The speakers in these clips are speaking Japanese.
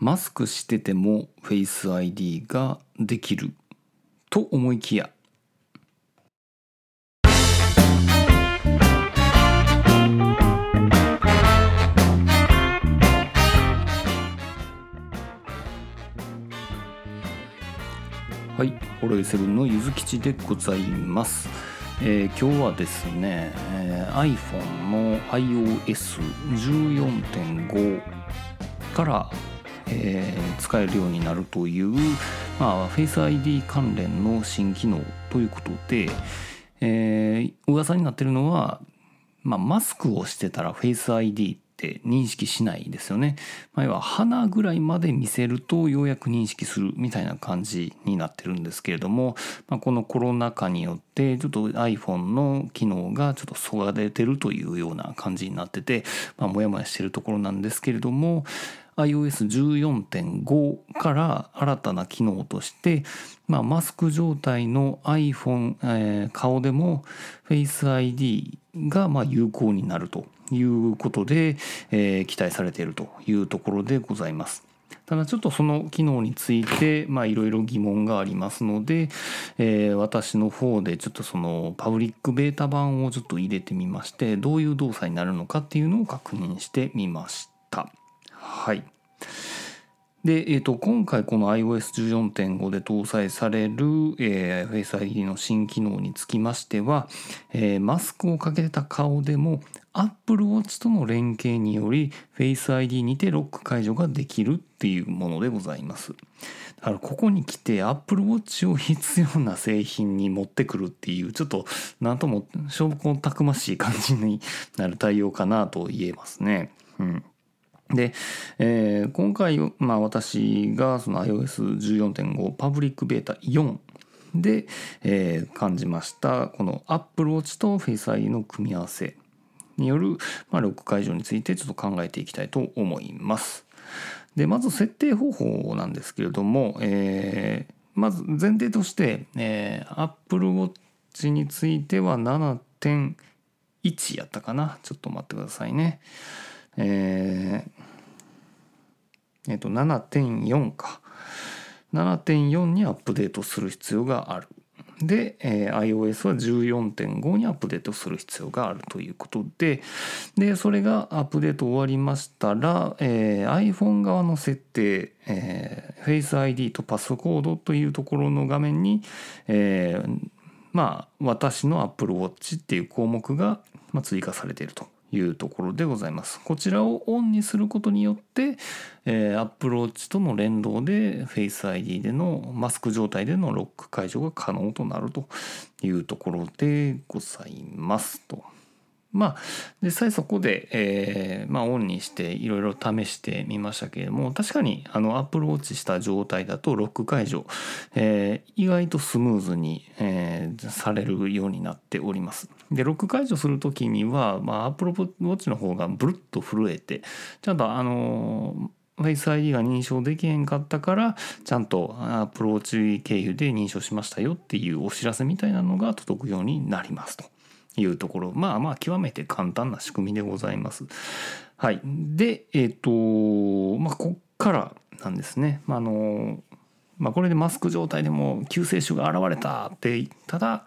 マスクしてても Face ID ができると思いきやはい、ホロエセブンのゆずきちでございます。えー今日はですね、えー iPhone の iOS14.5 から、えー使えるようになるという、まあ、Face ID 関連の新機能ということで、えー噂になってるのは、まあ、マスクをしてたら Face ID って認識しないですよね。まあ、要は鼻ぐらいまで見せるとようやく認識するみたいな感じになってるんですけれども、まあ、このコロナ禍によってちょっと iPhone の機能がちょっとそがれてるというような感じになってて、まあ、もやもやしてるところなんですけれども iOS14.5 から新たな機能として、まあ、マスク状態の iPhone、えー顔でも Face ID がま有効になるということで、えー期待されているというところでございます。ただちょっとその機能についていろいろ疑問がありますので、えー私の方でちょっとそのパブリックベータ版をちょっと入れてみましてどういう動作になるのかっていうのを確認してみました。はい。で、えー、と今回この iOS14.5 で搭載される、えー、Face ID の新機能につきましては、えーマスクをかけた顔でも Apple Watch との連携により Face ID にてロック解除ができるっていうものでございます。だからここに来て Apple Watch を必要な製品に持ってくるっていうちょっとなんとも証拠たくましい感じになる対応かなと言えますね。うんで、えー今回、まあ、私がその iOS14.5 パブリックベータ4で、えー感じましたこの Apple Watch と Face ID の組み合わせによる、まあ、ロック解除についてちょっと考えていきたいと思います。でまず設定方法なんですけれども、えーまず前提として、えー Apple Watch については7.1やったかなちょっと待ってくださいね。えーえっと7.4か。7.4にアップデートする必要がある。で、えー iOS は14.5にアップデートする必要があるということででそれがアップデート終わりましたら、えー iPhone 側の設定、えー Face ID とパスコードというところの画面に、えーまあ私の Apple Watch っていう項目がまあ追加されていると。いうところでございます。こちらをオンにすることによって、えー、Apple Watch との連動で Face ID でのマスク状態でのロック解除が可能となるというところでございますと。まあ実際そこで、えーまあ、オンにしていろいろ試してみましたけれども確かにあの Apple Watch した状態だとロック解除、えー意外とスムーズに、えーされるようになっております。でロック解除する時には、まあ、Apple Watch の方がブルッと震えてちゃんとあの Face ID が認証できへんかったからちゃんと Apple Watch 経由で認証しましたよっていうお知らせみたいなのが届くようになりますと。いうところまあまあ極めて簡単な仕組みでございます。はい、でえっ、とまあこっからなんですね。まあのまあ、これでマスク状態でも救世主が現れたってただ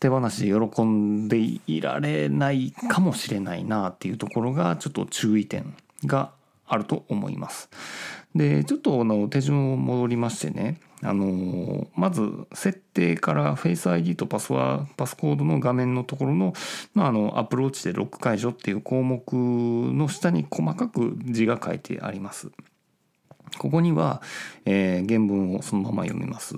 手放しで喜んでいられないかもしれないなっていうところがちょっと注意点があると思います。でちょっとあの手順を戻りましてねあのまず設定から Face ID とパスワパスコードの画面のところの,、まあ、あのアプローチでロック解除っていう項目の下に細かく字が書いてあります。ここには、えー原文をそのまま読みます。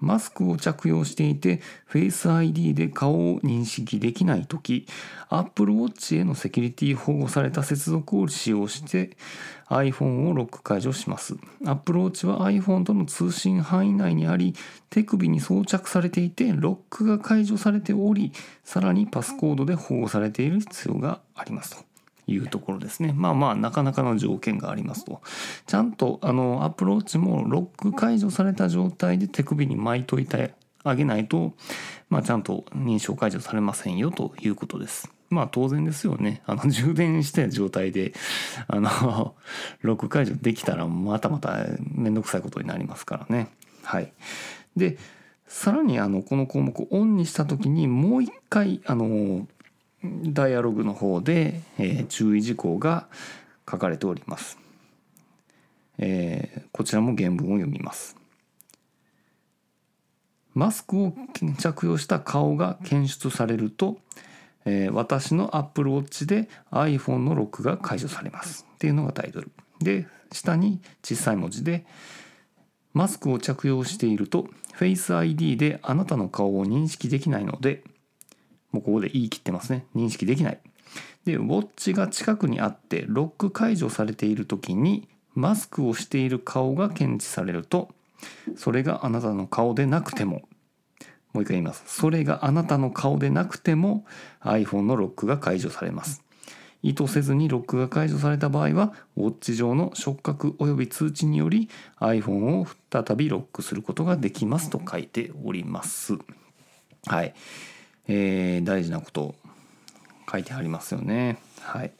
マスクを着用していて Face ID で顔を認識できないとき Apple Watch へのセキュリティ保護された接続を使用して iPhone をロック解除します。Apple Watch は iPhone との通信範囲内にあり手首に装着されていてロックが解除されておりさらにパスコードで保護されている必要がありますと。いうところですね。まあまあなかなかの条件がありますと。ちゃんとあのアプローチもロック解除された状態で手首に巻いといてあげないと、まあ、ちゃんと認証解除されませんよということです。まあ当然ですよねあの充電した状態であのロック解除できたらまたまた面倒くさいことになりますからねはいでさらにあのこの項目をオンにした時にもう一回あのダイアログの方で、え、注意事項が書かれております、え、こちらも原文を読みます。マスクを着用した顔が検出されると、え、私の Apple Watch で iPhone のロックが解除されます。っていうのがタイトル。で下に小さい文字でマスクを着用していると Face ID であなたの顔を認識できないのでもうここで言い切ってますね。認識できない。でウォッチが近くにあってロック解除されている時にマスクをしている顔が検知されるとそれがあなたの顔でなくてももう一回言います。それがあなたの顔でなくても iPhone のロックが解除されます。意図せずにロックが解除された場合はウォッチ上の触覚及び通知により iPhone を再びロックすることができますと書いております。はい。えー、大事なこと書いてありますよね。はい。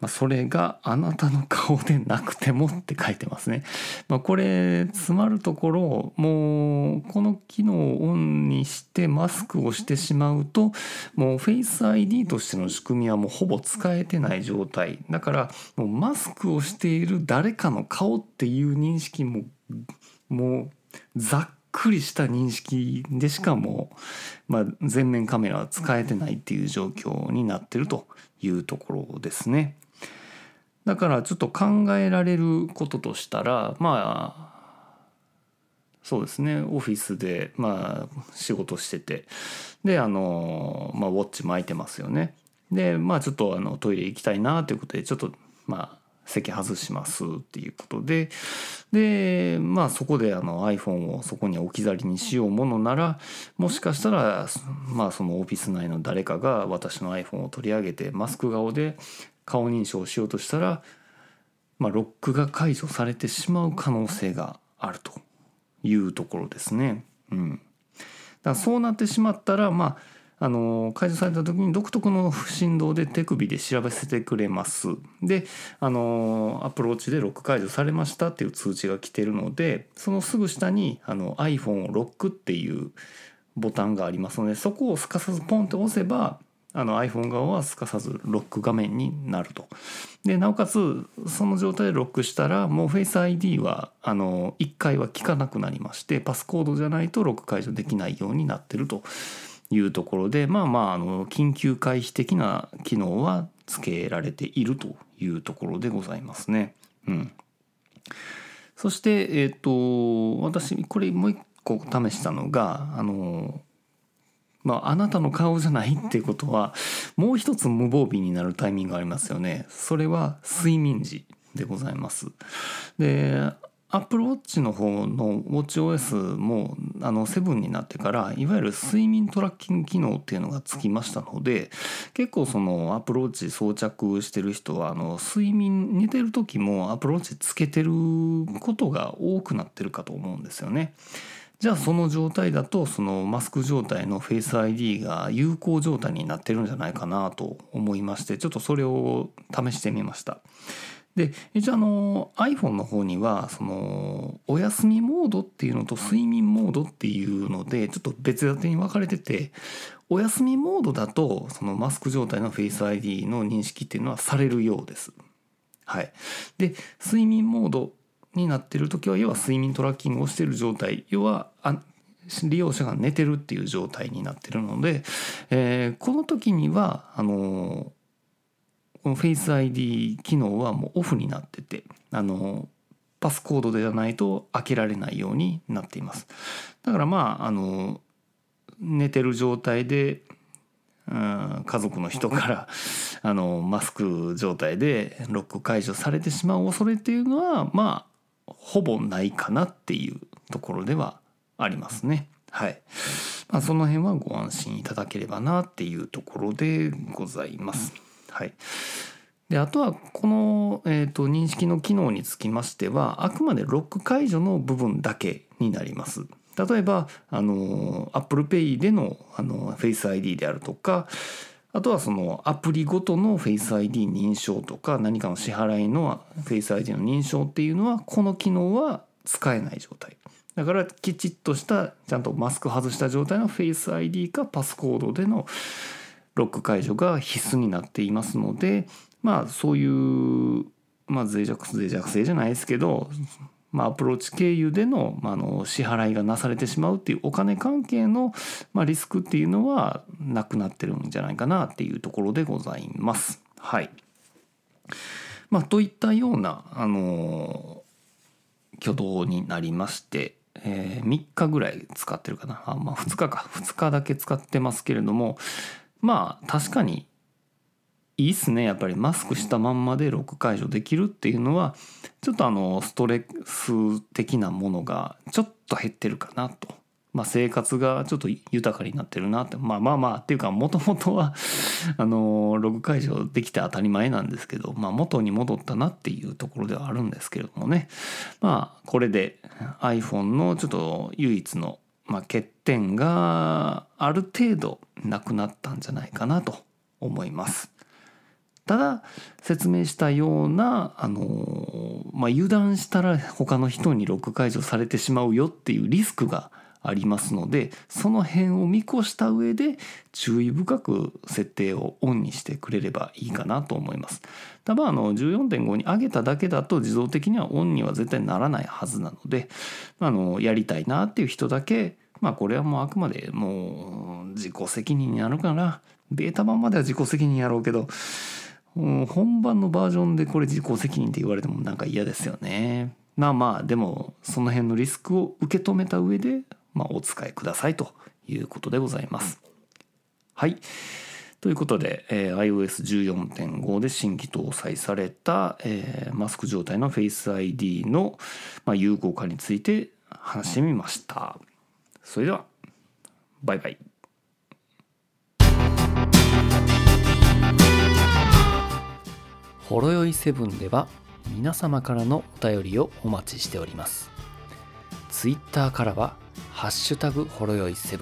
まあ、それがあなたの顔でなくてもって書いてますね。まあ、これ詰まるところもうこの機能をオンにしてマスクをしてしまうともう Face ID としての仕組みはもうほぼ使えてない状態だからもうマスクをしている誰かの顔っていう認識ももうざっくりした認識でしかも、まあ、全面カメラは使えてないっていう状況になってるというところですね。だからちょっと考えられることとしたらまあそうですねオフィスでまあ仕事しててであのまあウォッチ巻いてますよね。でまあちょっとあのトイレ行きたいなということでちょっとまあ席外しますっていうことででまあそこであの iPhone をそこに置き去りにしようものならもしかしたらまあそのオフィス内の誰かが私の iPhone を取り上げてマスク顔で顔認証をしようとしたら、まあ、ロックが解除されてしまう可能性があるというところですね。うん、だからそうなってしまったらまああの解除された時に独特の振動で手首で調べせてくれます。であのアプローチでロック解除されましたっていう通知が来てるのでそのすぐ下にあの iPhone をロックっていうボタンがありますのでそこをすかさずポンって押せばあの iPhone 側はすかさずロック画面になると。でなおかつその状態でロックしたらもう Face ID はあの1回は効かなくなりましてパスコードじゃないとロック解除できないようになってるというところでまあまああの緊急回避的な機能は付けられているというところでございますね。うん、そして、えーと、私これもう一個試したのがあのまあ、あなたの顔じゃないっていうことはもう一つ無防備になるタイミングがありますよね。それは睡眠時でございます。でアップルウォッチの方の WatchOS もあの7になってからいわゆる睡眠トラッキング機能っていうのがつきましたので結構そのアップルウォッチ装着してる人はあの睡眠寝てる時もアップルウォッチつけてることが多くなってるかと思うんですよね。じゃあその状態だとそのマスク状態のフェイス ID が有効状態になってるんじゃないかなと思いましてちょっとそれを試してみました。で一応あの iPhone の方にはそのお休みモードっていうのと睡眠モードっていうのでちょっと別立てに分かれててお休みモードだとそのマスク状態の Face ID の認識っていうのはされるようです。はい、で睡眠モードになってる時は要は睡眠トラッキングをしてる状態要はあ利用者が寝てるっていう状態になってるので、えー、この時にはあのこの Face ID 機能はもうオフになっててあのパスコードではないと開けられないようになっていますだからまああの寝てる状態で、うん、家族の人から あのマスク状態でロック解除されてしまう恐れっていうのはまあほぼないかなっていうところではありますね。はい。まあ、その辺はご安心いただければなっていうところでございます。はい、であとはこの、えーと、認識の機能につきましてはあくまでロック解除の部分だけになります。例えばあの Apple Pay でのあの Face ID であるとかあとはそのアプリごとの Face ID 認証とか何かの支払いの Face ID の認証っていうのはこの機能は使えない状態だからきちっとしたちゃんとマスク外した状態の Face ID かパスコードでのロック解除が必須になっていますのでまあそういうまあ脆弱脆弱性じゃないですけどまあ、アプローチ経由での,、まあ、の支払いがなされてしまうっていうお金関係の、まあ、リスクっていうのはなくなってるんじゃないかなっていうところでございます。はい。まあ、といったような、あの挙動になりまして、えー、3日ぐらい使ってるかなあ、まあ、2日か2日だけ使ってますけれどもまあ確かにいいっすね。やっぱりマスクしたまんまでロック解除できるっていうのはちょっとあのストレス的なものがちょっと減ってるかなと。まあ、生活がちょっと豊かになってるなって。まあまあまあっていうかもともとはあのログ解除できて当たり前なんですけど、まあ、元に戻ったなっていうところではあるんですけれどもね。まあこれで iPhone のちょっと唯一の、まあ、欠点がある程度なくなったんじゃないかなと思います。ただ説明したような、あのまあ、油断したら他の人にロック解除されてしまうよっていうリスクがありますのでその辺を見越した上で注意深く設定をオンにしてくれればいいかなと思います。多分あの14.5に上げただけだと自動的にはオンには絶対ならないはずなのであのやりたいなっていう人だけまあこれはもうあくまでもう自己責任になるかなベータ版までは自己責任やろうけど本番のバージョンでこれ自己責任って言われてもなんか嫌ですよね。まあまあでもその辺のリスクを受け止めた上で、まあ、お使いくださいということでございます。はい。ということで、えー、iOS14.5 で新規搭載された、えー、マスク状態の Face ID の、まあ、有効化について話してみました。それでは、バイバイ。ほろよいセブンでは皆様からのお便りをお待ちしております。ツイッターからは、ハッシュタグほろよい7、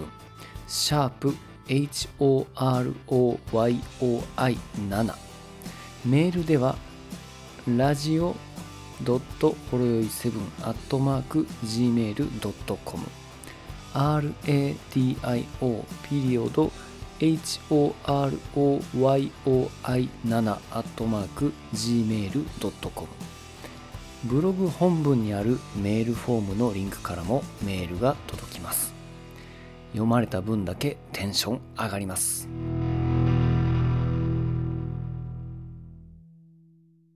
シャープ HOROYOI7、メールでは、ラジオドットほろよい7アットマーク gmail.com radio ピリオド HOROYOI7 アットマーク Gmail.com ブログ本文にあるメールフォームのリンクからもメールが届きます。読まれた分だけテンション上がります。